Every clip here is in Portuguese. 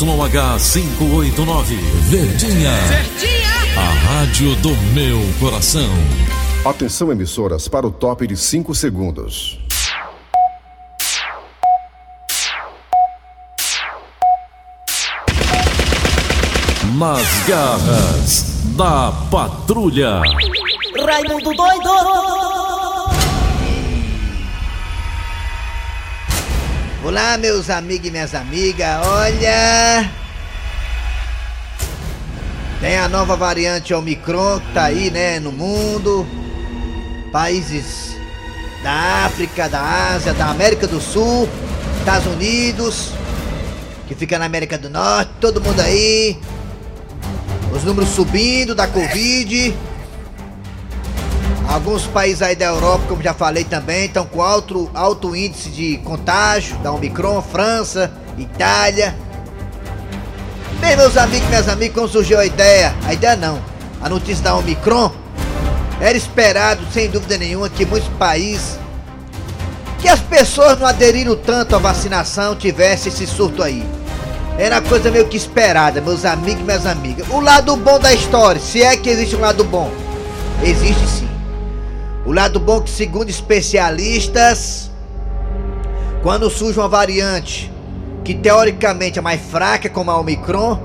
ZYH 589, Verdinha. Verdinha. A rádio do meu coração. Atenção, emissoras, para o top de 5 segundos. Nas garras da patrulha. Raimundo doido. Olá, meus amigos e minhas amigas. Olha. Tem a nova variante Omicron que tá aí, né, no mundo. Países da África, da Ásia, da América do Sul, Estados Unidos, que fica na América do Norte, todo mundo aí. Os números subindo da Covid. Alguns países aí da Europa, como já falei também, estão com alto, alto índice de contágio da Omicron, França, Itália. Bem, meus amigos e minhas amigas, como surgiu a ideia? A ideia não. A notícia da Omicron era esperado, sem dúvida nenhuma, que muitos países que as pessoas não aderiram tanto à vacinação tivesse esse surto aí. Era coisa meio que esperada, meus amigos e minhas amigas. O lado bom da história, se é que existe um lado bom, existe sim. O lado bom é que, segundo especialistas, quando surge uma variante que teoricamente é mais fraca, como a Omicron,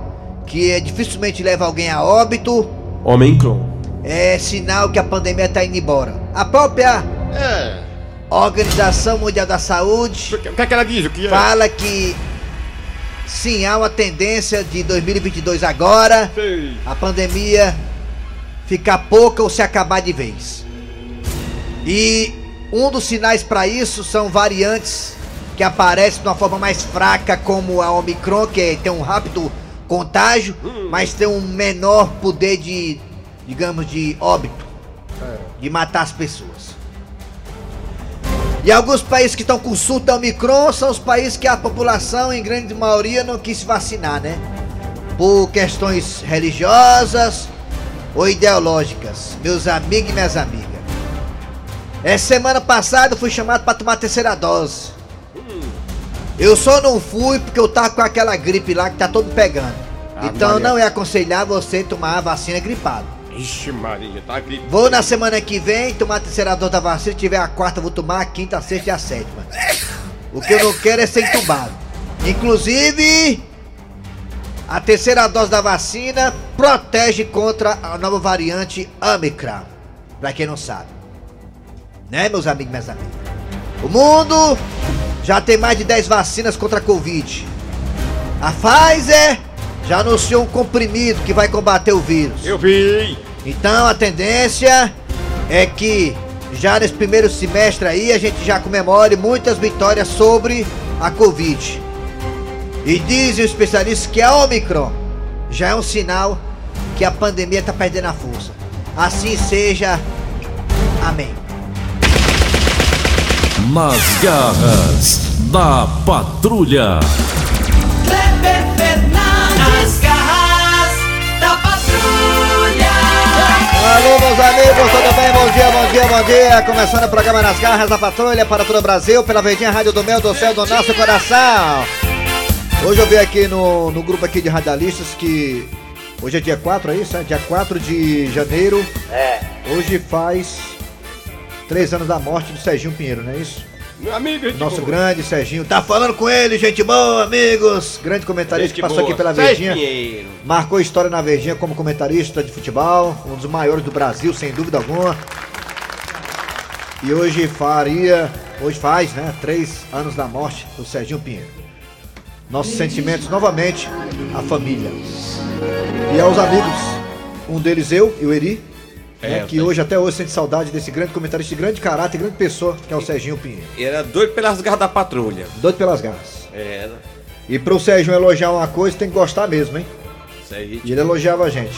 que é, dificilmente leva alguém a óbito, Omicron. é sinal que a pandemia está indo embora. A própria É. Organização Mundial da Saúde O que é que ela diz? O que é? fala que sim, há uma tendência de 2022 agora Sei. a pandemia ficar pouca ou se acabar de vez. E um dos sinais para isso são variantes que aparecem de uma forma mais fraca, como a Omicron, que tem um rápido contágio, mas tem um menor poder de, digamos, de óbito, de matar as pessoas. E alguns países que estão com surto da Omicron são os países que a população, em grande maioria, não quis se vacinar, né? Por questões religiosas ou ideológicas, meus amigos e minhas amigas. Essa semana passada eu fui chamado para tomar a terceira dose. Eu só não fui porque eu tava com aquela gripe lá que tá todo pegando. Ah, então Maria. não é aconselhável você tomar a vacina gripado. Ixi, Maria, tá gritando. Vou na semana que vem tomar a terceira dose da vacina. Se tiver a quarta, eu vou tomar a quinta, a sexta e a sétima. O que eu não quero é ser entubado. Inclusive, a terceira dose da vacina protege contra a nova variante Omicron. Pra quem não sabe. Né, meus amigos e minhas amigas? O mundo já tem mais de 10 vacinas contra a Covid. A Pfizer já anunciou um comprimido que vai combater o vírus. Eu vi. Então a tendência é que já nesse primeiro semestre aí a gente já comemore muitas vitórias sobre a Covid. E dizem os especialistas que a Omicron já é um sinal que a pandemia está perdendo a força. Assim seja. Amém. Nas garras da patrulha. Kleber Fernandes. garras da patrulha. Alô, meus amigos, tudo bem? Bom dia, bom dia, bom dia. Começando o programa Nas Garras da Patrulha para todo o Brasil, pela Verdinha Rádio do Meu, do Céu, do Nosso Coração. Hoje eu vi aqui no, no grupo aqui de radialistas que hoje é dia 4, é isso? É dia 4 de janeiro. É. Hoje faz três anos da morte do Serginho Pinheiro, não é isso? Meu amigo, gente Nosso boa. grande Serginho. Tá falando com ele, gente boa, amigos. Grande comentarista Gente que passou boa. aqui pela Sérgio Verdinha. Pinheiro. Marcou história na Verdinha como comentarista de futebol, um dos maiores do Brasil, sem dúvida alguma. E hoje faria, hoje faz, né, três anos da morte do Serginho Pinheiro. Nossos sentimentos novamente à família. E aos amigos, um deles eu e o Eri, né, que hoje até hoje sente saudade desse grande comentarista de grande caráter, grande pessoa, que é o Serginho Pinheiro. Era doido pelas garras da patrulha. Doido pelas garras. Era. E pro Serginho elogiar uma coisa, tem que gostar mesmo, hein? Aí. E ele elogiava a gente.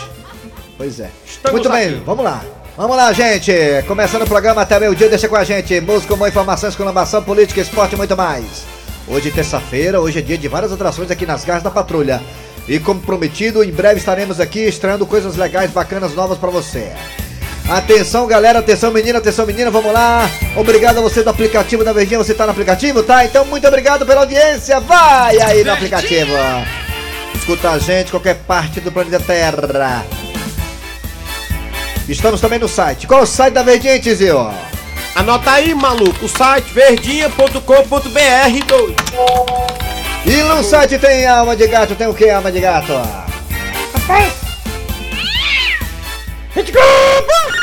Pois é. Estamos Muito bem, aqui. vamos lá. Vamos lá, gente. Começando o programa até meio dia, deixa com a gente. Música, boa informações, colamação, política, esporte e muito mais. Hoje, terça-feira, hoje é dia de várias atrações aqui nas garras da patrulha. E como prometido, em breve estaremos aqui estreando coisas legais, bacanas, novas pra você. Atenção, galera, atenção, menina, atenção, menina, vamos lá. Obrigado a você do aplicativo da Verdinha, você tá no aplicativo, tá? Então, muito obrigado pela audiência. Vai aí no aplicativo. escuta a gente qualquer parte do planeta Terra. Estamos também no site. Qual é o site da Verdinha, Tizio? Anota aí, maluco, o site verdinha.com.br doido. E no site tem alma de gato, tem o que alma de gato? Rede Globo!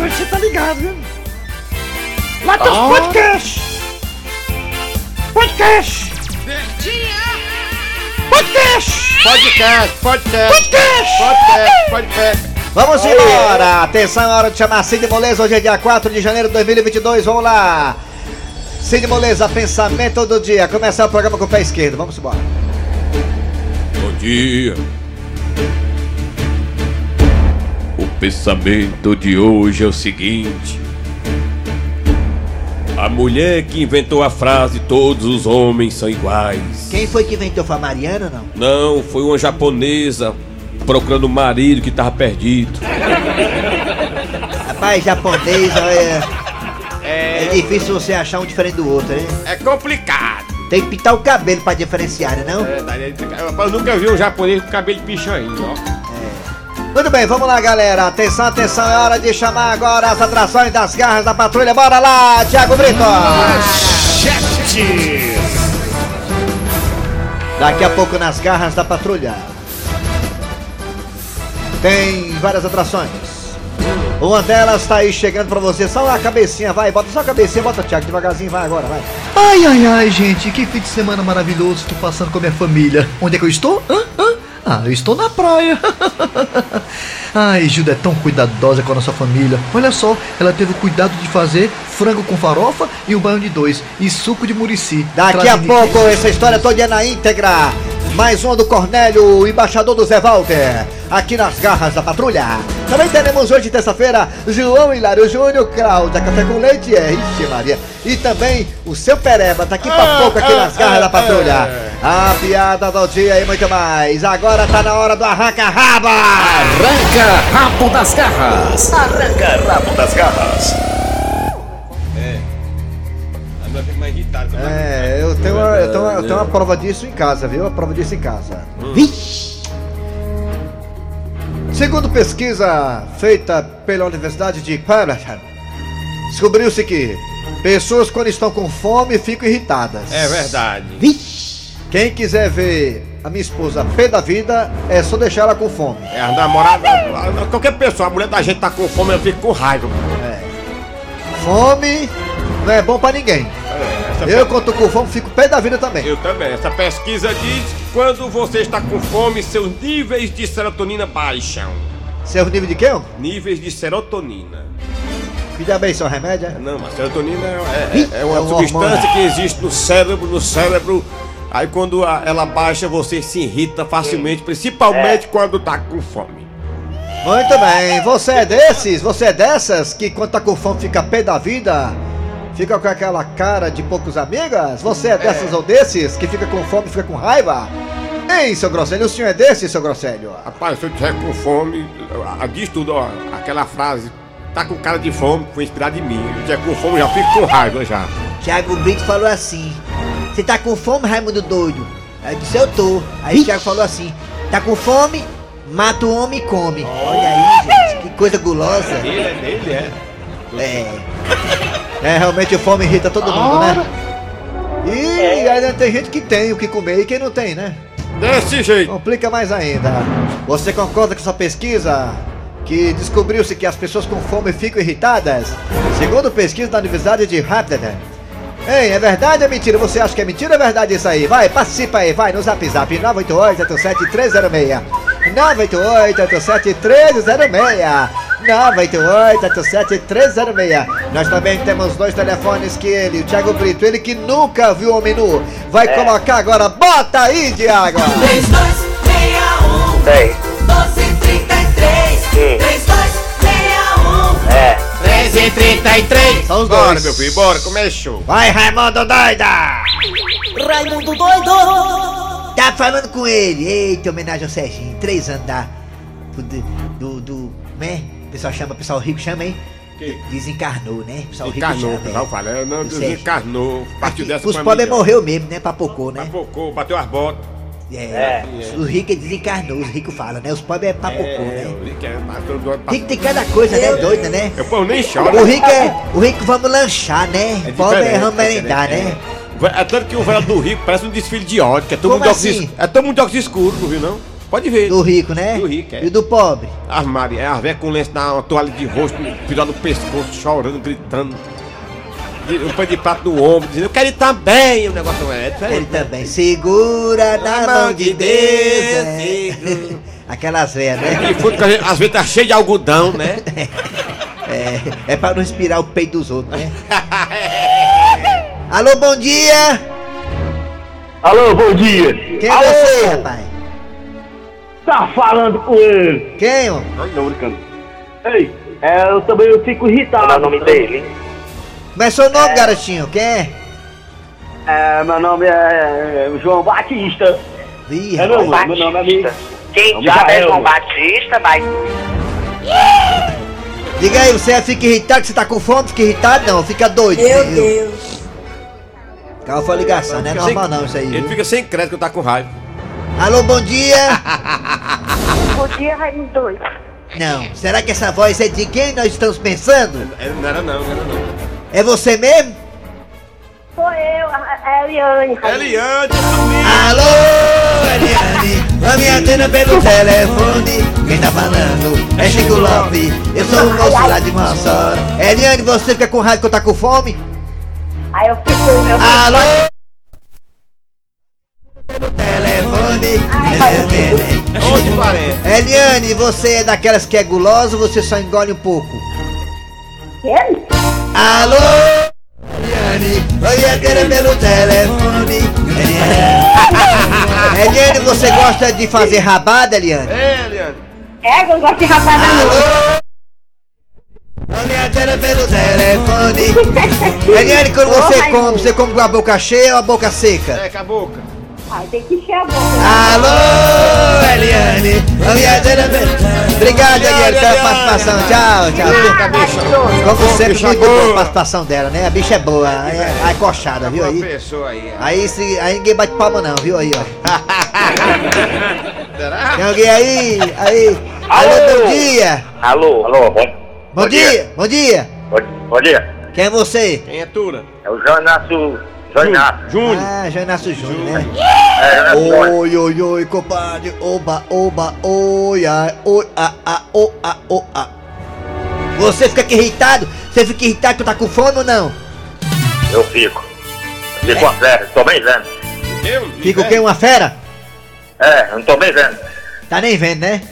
Então você tá ligado, viu? Lá tem os podcasts! Podcast! Podcast! Podcast, podcast, Podcast! podcast, podcast. Vamos embora! Atenção, é hora de chamar Cid Moleza. Hoje é dia 4 de janeiro de 2022. Vamos lá! Cid Moleza, pensamento do dia. Começar o programa com o pé esquerdo. Vamos embora. Bom dia. Pensamento de hoje é o seguinte: a mulher que inventou a frase todos os homens são iguais. Quem foi que inventou? Foi a Mariana, não? Não, foi uma japonesa procurando um marido que tava perdido. Rapaz, japonês, olha. É difícil você achar um diferente do outro, hein? É complicado. Tem que pintar o cabelo pra diferenciar, né não? É, eu nunca vi um japonês com cabelo de pichain, ó. Muito bem, vamos lá, galera. Atenção, atenção, é hora de chamar agora as atrações das garras da patrulha. Bora lá, Thiago Brito! Daqui a pouco nas garras da patrulha. Tem várias atrações. Uma delas tá aí chegando pra você. Só a cabecinha, vai, bota só a cabecinha, bota Thiago devagarzinho, vai agora, vai. Ai, ai, ai, gente, que fim de semana maravilhoso estou passando com a minha família. Onde é que eu estou? Hã? Ah, eu estou na praia. ai, Gilda é tão cuidadosa com a nossa família. Olha só, ela teve o cuidado de fazer frango com farofa e um banho de dois e suco de murici. Daqui a pouco, essa história toda é na íntegra. Mais uma do Cornélio, embaixador do Zé Walter, aqui nas garras da patrulha. Também teremos hoje, terça-feira, João Hilário Júnior, Cláudia Café com Leite, é, ixi Maria. E também o seu Pereba, tá aqui pra pouco aqui nas garras da patrulha. A piada do dia e muito mais. Agora tá na hora do arranca-raba. Arranca rabo das garras. Arranca rabo das garras. Irritado. É, eu tenho, uma, eu, tenho uma, eu tenho uma prova disso em casa, viu? A prova disso em casa. Vixe! Segundo pesquisa feita pela Universidade de Birmingham, descobriu-se que pessoas quando estão com fome ficam irritadas. É verdade. Quem quiser ver a minha esposa pé da vida, é só deixar ela com fome. É a namorada. Qualquer pessoa, a mulher da gente tá com fome, ela fica com raiva. Fome não é bom pra ninguém. É, essa Eu, quando tô com fome, fico pé da vida também. Eu também. Essa pesquisa diz que quando você está com fome, seus níveis de serotonina baixam. Seu nível de quê? ó? Níveis de serotonina. Cuida bem, seu remédio, é? Não, mas serotonina é, é- é uma É um substância hormônio. que existe no cérebro, no cérebro. Aí quando a- ela baixa, você se irrita facilmente, principalmente quando tá com fome. Muito bem, você é desses, você é dessas que quando tá com fome fica pé da vida? Fica com aquela cara de poucos amigas? Você é dessas ou desses que fica com fome e fica com raiva? Ei, seu Grosselho, o senhor é desse, seu Grosselho? Rapaz, se eu tiver com fome, ah, diz tudo, ó, aquela frase, tá com cara de fome, foi inspirada em mim. Se eu tiver com fome, já fico com raiva já. Tiago Brito falou assim: Você tá com fome, Raimundo doido? Aí eu disse: Eu tô. Aí o Tiago falou assim: Tá com fome? Mata o homem e come. Olha aí, gente, que coisa gulosa. Ele é dele, é. É. É, realmente fome irrita todo mundo, né? E ainda tem gente que tem o que comer e quem não tem, né? Desse jeito. Complica mais ainda. Você concorda com essa pesquisa? Que descobriu-se que as pessoas com fome ficam irritadas? Segundo pesquisa da Universidade de Rotterdam. Ei, é verdade ou é mentira? Você acha que é mentira ou é verdade isso aí? Vai, participa aí, vai no zap zap 988-87306. 988-87306. 988-87306. Nós também temos dois telefones que ele, o Thiago Brito, ele que nunca viu homem nu, vai colocar agora. Bota aí, Thiago! 3261 Sei. 1233 3261 É 1333 São os Bora, dois. meu filho, bora, começou. Vai, Raimundo doida! Raimundo doido Tá falando com ele. Eita, homenagem ao Serginho. Três anos da. Do. do. do né? O pessoal chama, o pessoal rico chama, hein? Que? Desencarnou, né? O pessoal rico Encarnou, o chama. pessoal é. fala, não, desencarnou, partiu dessa Os pobres morreu mesmo, né? Papocou, né? Papocou, bateu as botas. É, os ricos desencarnou, os ricos falam, né? Os pobres é papocô, É, né? o Rick é ano Rico tem cada coisa, né? Doida, né? Eu pô, nem choro. O rico é. O rico vamos lanchar, né? É O pobre é vamos merendar, diferente, né? É tanto que o velho do rico parece um desfile de ódio, que é todo Como mundo de óculos assim? es- É todo mundo de óculos escuros, não viu não? Pode ver. Do rico, né? Do rico, é. E do pobre? As Maria, é as velhas com lenço na uma toalha de rosto, pirado no pescoço, chorando, gritando. Um pé de prato no ombro, dizendo, eu quero ir também. O negócio não é, é diferente. Ele também. Segura na mão de Deus. é. segura. Aquelas velhas, né? E fruto que às vezes- às vezes tá cheio de algodão, né? É, é pra não inspirar o peito dos outros, né? Alô, bom dia! Alô, bom dia. Quem é Alô, você, rapaz? Tá falando com ele. Quem, ó? Não, brincando. Ei, é, eu também eu fico irritado. o nome dele? Como é seu nome, garotinho? Quem é? É, meu nome é João Batista. Ih, É meu, rapaz. meu nome é Mi- Quem sabe é. João Batista, vai. Diga aí, você fica irritado que você tá com fome? Fica irritado? Não, fica doido. Meu viu? Deus. Calma, foi a ligação, não é normal sem- não isso aí. Ele viu? fica sem crédito, tá com raiva. Alô, bom dia! Bom dia, Raimundo Doido. Não, será que essa voz é de quem nós estamos pensando? É, Não era não, não era não. É você mesmo? Sou eu, a Eliane. Eliane, Alô, Eliane, a minha antena pelo telefone. Quem tá falando é Chico Lopes, eu sou o moço lá de Mansora. Eliane, você fica com raiva que eu tá com fome? Aí eu fico, eu fico Alô? Pelo telefone. Onde parece? Eliane, você é daquelas que é gulosa ou você só engole um pouco? quê? Alô? Eliane, oi, antena pelo telefone. Eliane. Eliane, você gosta de fazer rabada, Eliane? É, Eliane. É, eu não gosto de não. Alô? Olha pelo telefone. Eliane, quando você Raimundo. come, você come com a boca cheia ou a boca seca? É, com a boca. Ai, tem que encher a boca. Alô, Eliane. Pelo... Obrigado, Eliane, pela participação. Tchau, tchau. Como sempre, muito boa a participação dela, né? A bicha é boa. Aí é aí é coxada, viu aí? pessoa aí. Aí, se, aí ninguém bate palma não, viu aí, ó. Será? Tem alguém aí? Aí. Alô, bom dia. Alô, alô, bom, Bom dia, bom dia. bom, bom dia. Quem é você? Quem é Tura? É o João Inácio. João Inácio. Júnior. Ah, João Inácio Júnior, né? É. Oi, oi, oi, compadre. Oba, oba, oi, ai, oi, a, a, o, a, o, a. Você fica aqui irritado? Você fica irritado que tu tá com fome ou não? Eu fico. Fico a sério, tô bem vendo. Eu? Fica o quê? Uma fera? É, eu não tô bem vendo. Tá nem vendo, né?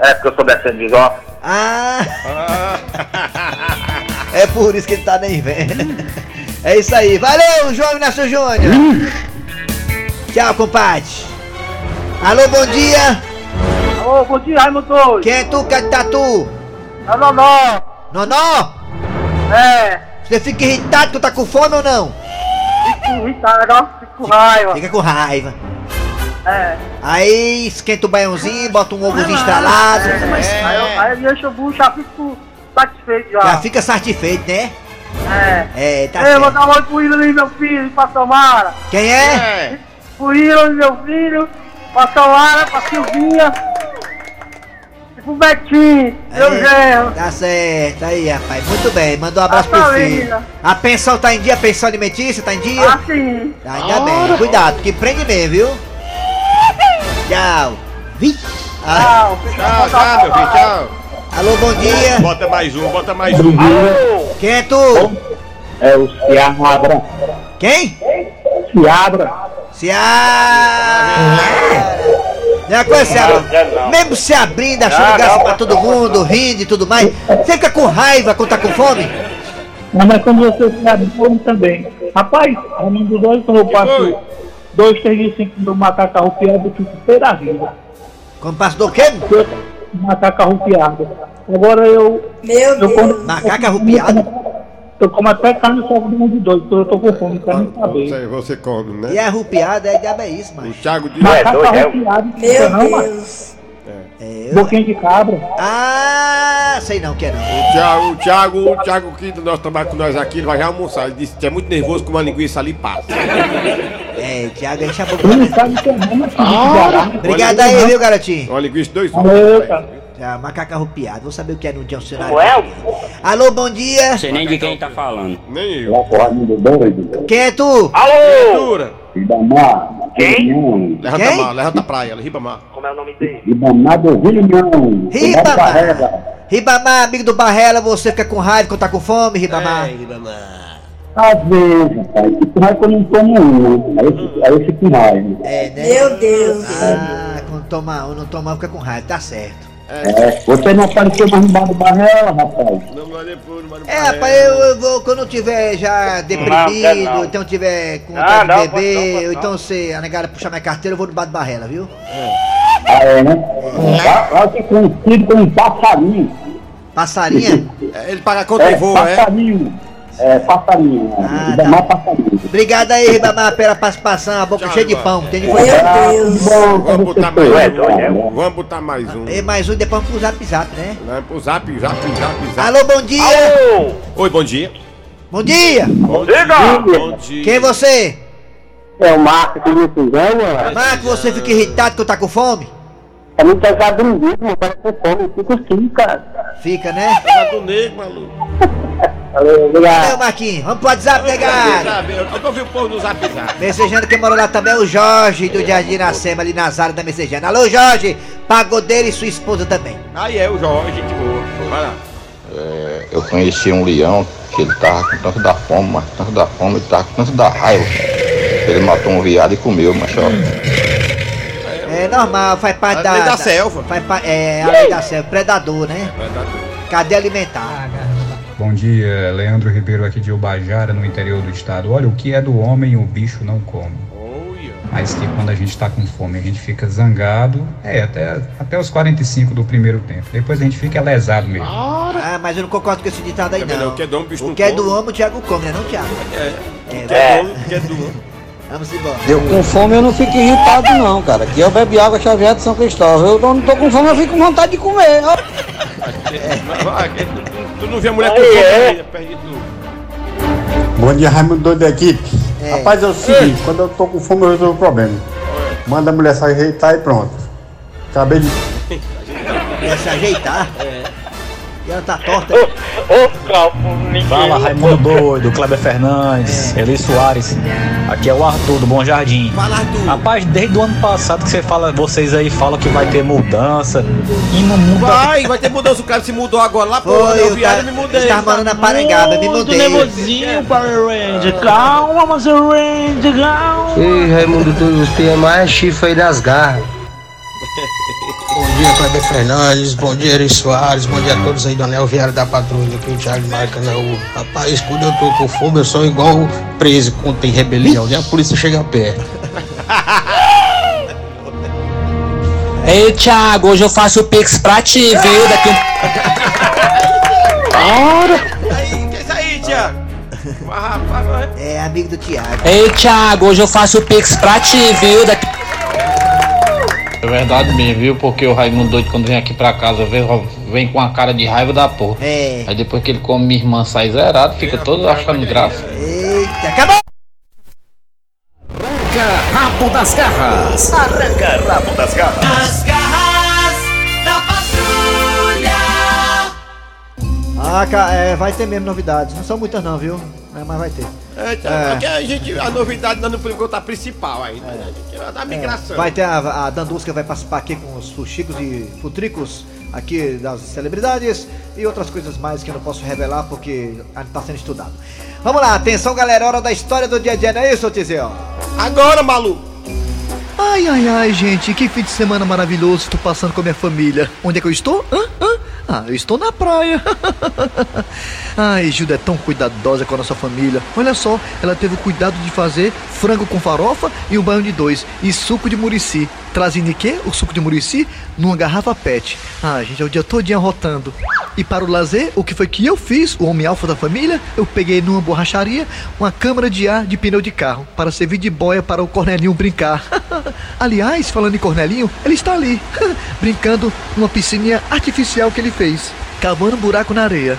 É, porque eu sou descendo de Jó. Ah, Ah, é por isso que ele tá nem vendo. É isso aí. Valeu, João Inácio Júnior. Tchau, compadre. Alô, bom dia. Ô, bom dia, Raimundo. Quem é tu, Catatu? É Nonó. Nonó? É, Você fica irritado que tu tá com fome ou não? fico irritado, ó. Fico com raiva. Fica com raiva. É. Aí esquenta o banhãozinho, bota um ovozinho estralado. Aí eu, aí eu encho o bucho, já fico satisfeito já. Já fica satisfeito, né? É. É, tá Ei, vou certo. dar um oi pro William, meu filho, pra Tomara. Quem é? é. Pro meu filho, pra Tomara, pra Silvinha. E pro Betinho, meu É, genro. Tá certo, aí rapaz, muito bem, mandou um abraço Ah, tá pro filho. A pensão tá em dia, a pensão alimentícia tá em dia? Assim. Tá, ainda bem, cuidado, que prende mesmo, viu? Tchau. Vi. Ah, Tchau. Tchau, tchau, meu filho, tchau. Alô, bom dia. Bota mais um, bota mais um. Quem é tu? É o Ciabra. Quem? Ciabra. Se a... Não é coisa se abrindo. Mesmo se abrindo, achando graça pra todo mundo, rindo e tudo mais. Você fica com raiva quando tá com fome? Não, mas quando você sabe, como também. Rapaz, Raimundo dois, quando eu passo dois, três dias sem comer um macaco arrupiado, eu fico pé da vida. Quando passa do quê? Macaco arrupiado. Agora eu. Meu eu Deus. como, Macaco arrupiado? Eu como até carne só do mundo dois, então eu tô com fome, quero nem saber. Você, você come, E né? é arrupiada, é diabo é isso, O mano. Thiago de... Macaco doido, é? arrupiado, Meu não, mas Deus. É, Boquinha de cabra. Ah, sei não, que é não. O Thiago, o Thiago, o Thiago que nosso trabalho com nós aqui, ele vai já almoçar. Ele disse que é muito nervoso com uma linguiça ali passa. É, Thiago, enche a boca. Não é não, mas Ah, Obrigado aí, viu, garotinho? Uma linguiça dois Valeu, cara. Já, macaca arrupiado, vou saber o que é no dicionário. Alô, bom dia. Sei nem de quem tá falando. Nem eu. Quem é tu? Dura. Ribamar. Quem? Levanta Quem? mar, levanta a praia, Ribamar. Como é o nome dele? Ribamar do Vilhão. Ribamar. Ribamar, amigo do Barrela, você fica com raiva quando tá com fome, Ribamar? Às vezes, rapaz. Se raiva eu não tomo uma. Aí, eu- aí eu fico com raiva. É, né? Meu Deus. Ah, quando toma um, não toma um, fica com raiva, tá certo. É, você não apareceu mais embaixo do barrela, rapaz. Não, mas depois, não vai É, rapaz, eu, eu vou, quando eu tiver já deprimido, não. então tiver com Ah, vontade não, de beber, não, ou não. então se a negada puxar minha carteira, eu vou no bar do Barrela, viu? Ah, é, né? Lá, lá você é conhecido como passarinho. Passarinha? É, ele paga conta É, e voa, é? passarinho. É, passarinho. Ah, Ribamar tá. passarinho. Obrigado aí, Ribamar, pela participação, a boca Tchau, cheia de pão, tem de Meu. Deus. Bom, Vamos botar mais um. Vamos botar mais um. E mais um e depois pro zap zap, né? Vai pro zap, zap, zap, zap. Alô, bom dia! Alô! Oi, bom dia. Bom dia! Bom Diga! Bom dia. Quem é você? É o Marco que me fizeram, Marco, você fica irritado quando tá com fome? É muito pesado no vídeo, parece que fome. Fica assim, cara. Fica, né? Tá do negro, maluco. Valeu, Valeu, obrigado. Marquinhos. Vamos pro WhatsApp, negado. Sabe, Eu eu ouvi o povo no zap zap. Messejando quem mora lá também é o Jorge do Jardim Iracema, ali nas áreas da Messejana. Alô, Jorge! Pagodeiro e sua esposa também. Aí é o Jorge, gente boa. Vai lá. É, eu conheci um leão que ele tava com tanto da fome, mas tanto da fome, ele tava com tanto da raiva. Ele matou um viado e comeu, mas ó. É normal, faz parte A da. lei da selva. Faz pa- é, a lei da selva. Predador, né? Dar tudo. Cadeia alimentar. Bom dia, Leandro Ribeiro aqui de Ubajara, no interior do estado. Olha, o que é do homem o bicho não come. Mas que quando a gente tá com fome, a gente fica zangado, é, até, até os 45 do primeiro tempo. Depois a gente fica lesado mesmo. Ah, mas eu não concordo com esse ditado aí, Também não. o que é do homem, bicho O que é come. do homem, o Thiago come, né? Não, Thiago? É. É, O que é do homem, o que é do homem. Vamos embora. Eu com fome eu não fico irritado não, cara. Aqui eu bebo água Xavier de São Cristóvão. Eu não tô com fome, eu fico com vontade de comer. ó. Que tu- não vê a mulher com fome é. ainda, perde tudo. Bom dia, Raimundo doido da equipe. É. Rapaz, é o seguinte, quando eu tô com fome eu resolvo o problema. Manda a mulher se ajeitar e pronto. Acabei de. Se ajeitar? É. E ela tá torta. Ô, calma, ninguém. Fala Raimundo Doido, Kleber Fernandes, Eli Soares. Aqui é o Arthur do Bom Jardim. Fala, Arthur. Rapaz, desde o ano passado que você fala, vocês aí falam que vai ter mudança e não muda. Vai, vai ter mudança. O cara se mudou agora lá, pô. Foi, Eu viado me mudei. Ele tava morando na Parangaba, me mudei. Power Ranger. Calma, mas Ranger, calma. Ei, Raimundo Doido, você é mais chifre aí das garras. Bom dia, Kleber Fernandes, bom dia, Eri Soares, bom dia a todos aí do Anel Viário da Patrulha, aqui o Thiago Marca, né? O, rapaz, quando eu tô com fome, eu sou igual preso quando tem rebelião, nem a polícia chega perto. Ei, Thiago, hoje eu faço o Pix pra ti, viu? Daqui Aí, que é isso aí, Thiago? Mas, rapaz, vai. É amigo do Thiago. Ei, Thiago, hoje eu faço o Pix pra ti, viu? Daqui É verdade mesmo, viu? Porque o Raimundo Doido, quando vem aqui pra casa, vem, vem com a cara de raiva da porra. É. Aí depois que ele come minha irmã sai zerado, fica todo achando graça. Eita, acabou! Arranca rabo das garras. Arranca rabo das garras. As garras da patrulha. Ah, é, vai ter mesmo novidades. Não são muitas não, viu? É, mas vai ter. É, Thiago, É. aqui a gente, a novidade nós não podemos contar a principal ainda, né? A gente vai dar migração. Vai ter a, a Dandusca vai participar aqui com os fuxicos e futricos aqui das celebridades e outras coisas mais que eu não posso revelar porque ainda tá sendo estudado. Vamos lá, atenção galera, hora da história do dia a dia, não é isso, Tizio? Agora, maluco! Ai, ai, ai, gente, que fim de semana maravilhoso estou passando com a minha família. Onde é que eu estou? Hã? Hã? Ah, eu estou na praia. ai, Gilda é tão cuidadosa com a nossa família. Olha só, ela teve o cuidado de fazer frango com farofa e um banho de dois e suco de murici. Trazendo de quê? O suco de murici numa garrafa pet. Ah, gente, é o dia todinho rotando. E para o lazer, o que foi que eu fiz, o homem alfa da família? Eu peguei numa borracharia uma câmara de ar de pneu de carro para servir de boia para o Cornelinho brincar. Aliás, falando em Cornelinho, ele está ali, brincando numa piscininha artificial que ele fez, cavando um buraco na areia.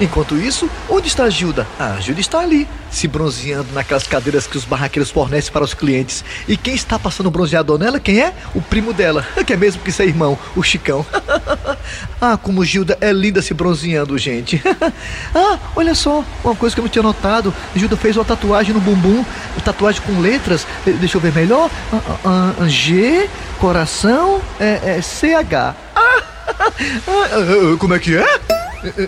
Enquanto isso, onde está a Gilda? A Gilda está ali, se bronzeando naquelas cadeiras que os barraqueiros fornecem para os clientes. E quem está passando bronzeador nela, quem é? O primo dela, que é mesmo que seu irmão, o Chicão. ah, como Gilda é linda se bronzeando, gente. ah, olha só, uma coisa que eu não tinha notado. Gilda fez uma tatuagem no bumbum, tatuagem com letras. Deixa eu ver melhor. Ah, ah, G, coração, é, é, CH. Ah, ah, como é que é?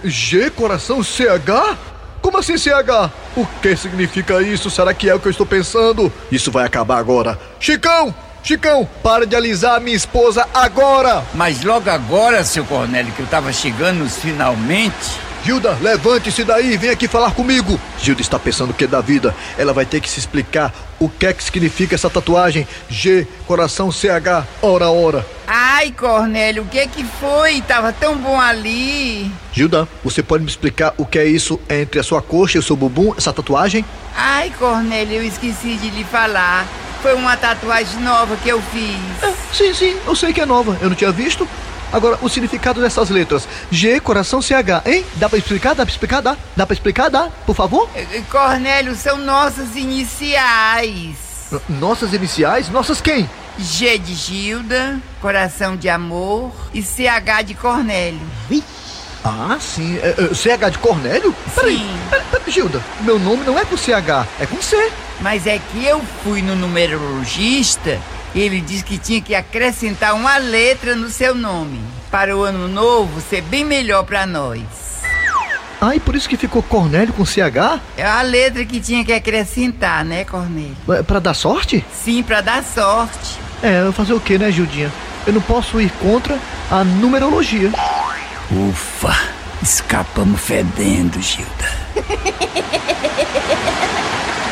G, coração, CH? Como assim CH? O que significa isso? Será que é o que eu estou pensando? Isso vai acabar agora. Chicão! Chicão, para de alisar minha esposa agora! Mas logo agora, seu Cornélio, que eu tava chegando finalmente. Gilda, levante-se daí vem aqui falar comigo. Gilda está pensando o que é da vida. Ela vai ter que se explicar o que é que significa essa tatuagem. G, coração CH, hora, hora. Ai, Cornélio, o que que foi? Tava tão bom ali. Gilda, você pode me explicar o que é isso entre a sua coxa e o seu bumbum, essa tatuagem? Ai, Cornélio, eu esqueci de lhe falar. Foi uma tatuagem nova que eu fiz. Sim, sim, eu sei que é nova. Eu não tinha visto. Agora, o significado dessas letras. G, coração, CH, hein? Dá pra explicar? Dá pra explicar? Dá? Dá pra explicar? Dá? Por favor? Eh, Cornélio, são nossas iniciais. Nossas iniciais? Nossas quem? G de Gilda, coração de amor e CH de Cornélio. Ah, sim. É, é, CH de Cornélio? Peraí, peraí, peraí, Gilda. Meu nome não é com CH, é com C. Mas é que eu fui no numerologista ele disse que tinha que acrescentar uma letra no seu nome. Para o ano novo ser bem melhor para nós. Ah, e por isso que ficou Cornélio com CH? É a letra que tinha que acrescentar, né, Cornélio? É, Pra dar sorte? Sim, para dar sorte. É, eu fazer o que, né, Gildinha? Eu não posso ir contra a numerologia. Ufa, escapamos fedendo, Gilda.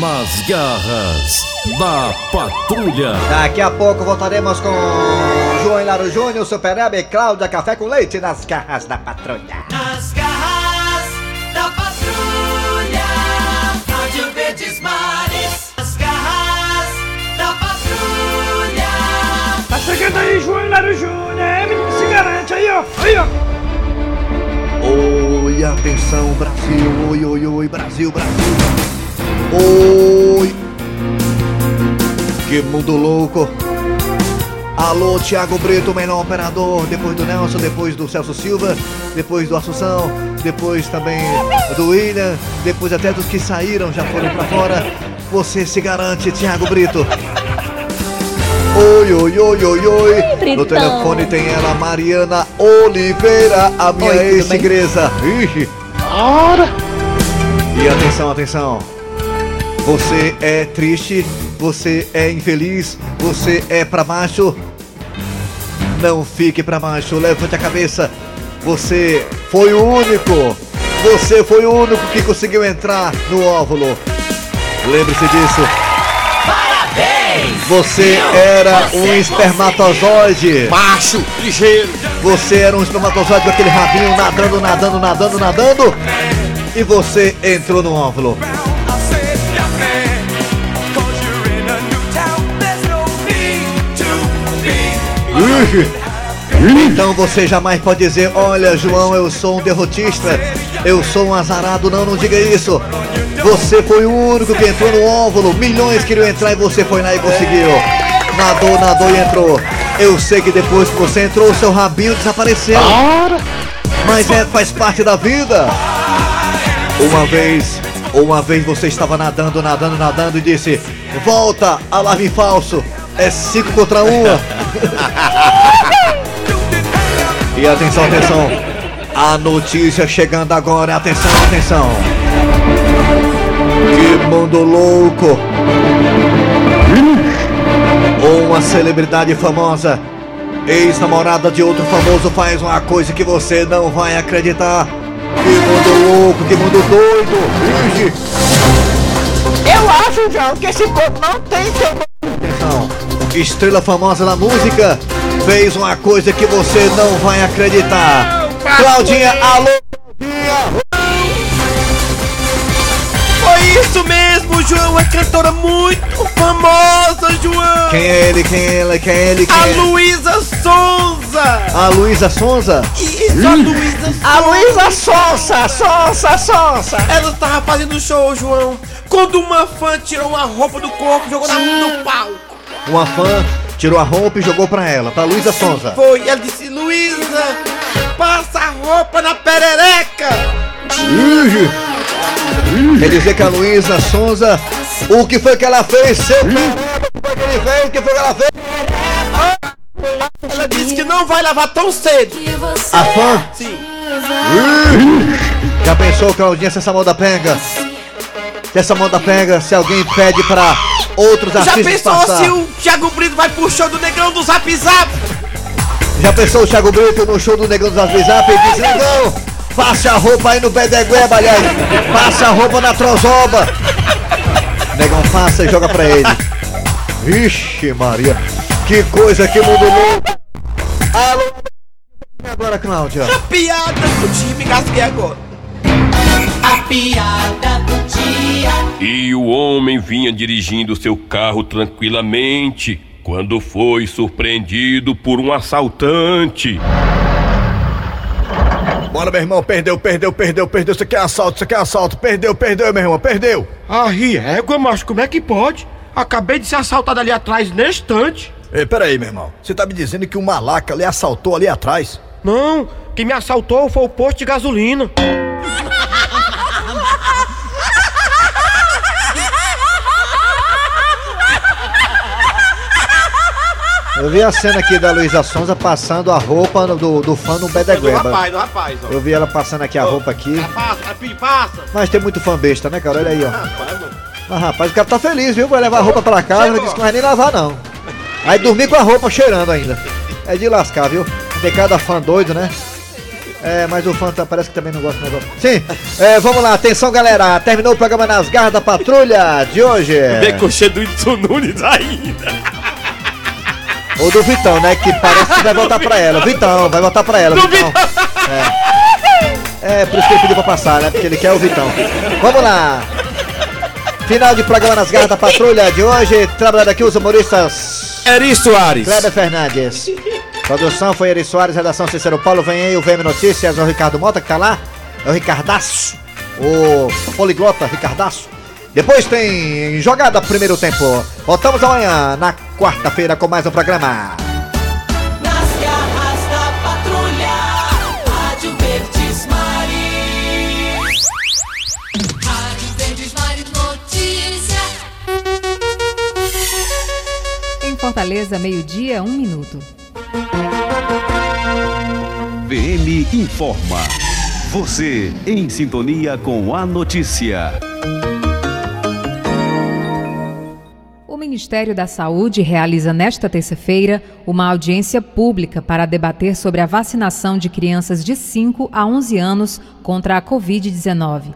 Nas garras da patrulha. Daqui a pouco voltaremos com João Hilário Júnior, Super Hebe, Cláudia Café com Leite nas garras da patrulha. Nas garras da patrulha, Rádio Verdes Mares. Nas garras da patrulha. Tá chegando aí, João Hilário Júnior. É, menino, se garante aí, ó. Aí, ó. Oi, atenção, Brasil. Oi, oi, oi, Brasil, Brasil. Oi. Que mundo louco. Alô, Thiago Brito, menor operador. Depois do Nelson, depois do Celso Silva, depois do Assunção, depois também do William, depois até dos que saíram, já foram pra fora. Você se garante, Thiago Brito. Oi, oi, oi, oi, oi. No telefone tem ela, Mariana Oliveira, a minha. Ixi. Ora! E atenção, atenção. Você é triste, você é infeliz, você é pra baixo. Não fique pra baixo, levante a cabeça. Você foi o único. Você foi o único que conseguiu entrar no óvulo. Lembre-se disso. Parabéns! Você era um espermatozoide. Macho, ligeiro. Você era um espermatozoide com aquele rabinho nadando, nadando, nadando, nadando. E você entrou no óvulo. Então você jamais pode dizer, olha João, eu sou um derrotista, eu sou um azarado, não, não diga isso. Você foi o único que entrou no óvulo, milhões queriam entrar e você foi lá e conseguiu. Nadou, nadou e entrou. Eu sei que depois que você entrou, o seu rabinho desapareceu. Mas é, faz parte da vida. Uma vez, uma vez você estava nadando, nadando, nadando e disse: Volta, alarme falso. É 5 contra 1. E atenção, atenção. A notícia chegando agora. Atenção, atenção. Que mundo louco. Uma celebridade famosa, ex-namorada de outro famoso, faz uma coisa que você não vai acreditar. Que mundo louco, que mundo doido. Ixi. Eu acho, João, que esse povo não tem tempo. Atenção, estrela famosa da música fez uma coisa que você não vai acreditar. Claudinha, alô, Claudinha! Oi, isso mesmo, João. É cantora muito famosa, João. Quem é ele? Quem é ele? Quem é ele? Quem A é? Luísa Sonza. A Luísa Sonza? Isso, a Luísa Sonza. A Luísa Sonza, Sonza, Sonza. Ela tava fazendo show, João. Quando uma fã tirou uma roupa do corpo e jogou na, no palco. Uma fã tirou a roupa e jogou pra ela, pra Luísa Sonza. Foi, ela disse, Luísa, passa a roupa na perereca. Quer dizer que a Luísa Sonza, o que foi que ela fez? Seu caramba, o que foi que ele fez? O que foi que ela fez? Ela disse que não vai lavar tão cedo. A fã? Sim. Já pensou, Claudinha, se essa moda pega? Se essa moda pega, se alguém pede pra outros Já artistas pensou passar? se o Thiago Brito vai pro show do Negrão do Zap Zap? Já pensou o Thiago Brito no show do Negão dos WhatsApp e diz, Negão, passa a roupa aí no Bedegueba, aliás, passa a roupa na Trozoba. Negão passa e joga pra ele. Vixe Maria, que coisa, que mundo louco. Alô, e agora, Cláudia? A piada do dia, me gasguei agora. A piada do dia. E o homem vinha dirigindo seu carro tranquilamente quando foi surpreendido por um assaltante. Bora, meu irmão, perdeu, perdeu, perdeu, perdeu. Isso aqui é assalto, isso aqui é assalto. Perdeu, perdeu, meu irmão, perdeu. Ah, riégua, macho, como é que pode? Acabei de ser assaltado ali atrás neste instante. Ei, peraí, meu irmão. Você tá me dizendo que o malaca lhe assaltou ali atrás? Não, quem me assaltou foi o posto de gasolina. Eu vi a cena aqui da Luísa Sonza passando a roupa do, do fã no Do Bedegueba. rapaz, do rapaz, ó. Eu vi ela passando aqui a roupa aqui. Passa, filho, passa. Mas tem muito fã besta, né, cara? Olha aí, ó. Rapaz, mano. Mas rapaz, o cara tá feliz, viu? Vai levar a roupa pra casa, não disse que não vai nem lavar, não. Aí dormir com a roupa cheirando ainda. É de lascar, viu? Tem cada fã doido, né? É, mas o fã tá- parece que também não gosta do negócio. Sim, é, vamos lá, atenção galera. Terminou o programa Nas Garras da Patrulha de hoje. Decochê do Edson Nunes ainda. Ou do Vitão, né? Que parece que vai voltar pra ela. Vitão, vai voltar pra ela. Vitão. É. é, por isso que ele pediu pra passar, né? Porque ele quer o Vitão. Vamos lá. Final de programa nas garras da patrulha de hoje. Trabalhando aqui os humoristas. Eri Soares. Kleber Fernandes. Produção foi Eri Soares, redação Cícero Paulo. Vem aí o VM Notícias, o Ricardo Mota que tá lá. É o Ricardaço. O poliglota Ricardaço. Depois tem jogada primeiro tempo. Voltamos amanhã, na quarta-feira, com mais um programa. Nas garras da patrulha. Rádio Verdes Maris. Rádio Verdes Maris Notícia. Em Fortaleza, meio-dia, um minuto. VM informa. Você em sintonia com a notícia. Ministério da Saúde realiza nesta terça-feira uma audiência pública para debater sobre a vacinação de crianças de 5 a 11 anos contra a Covid-19.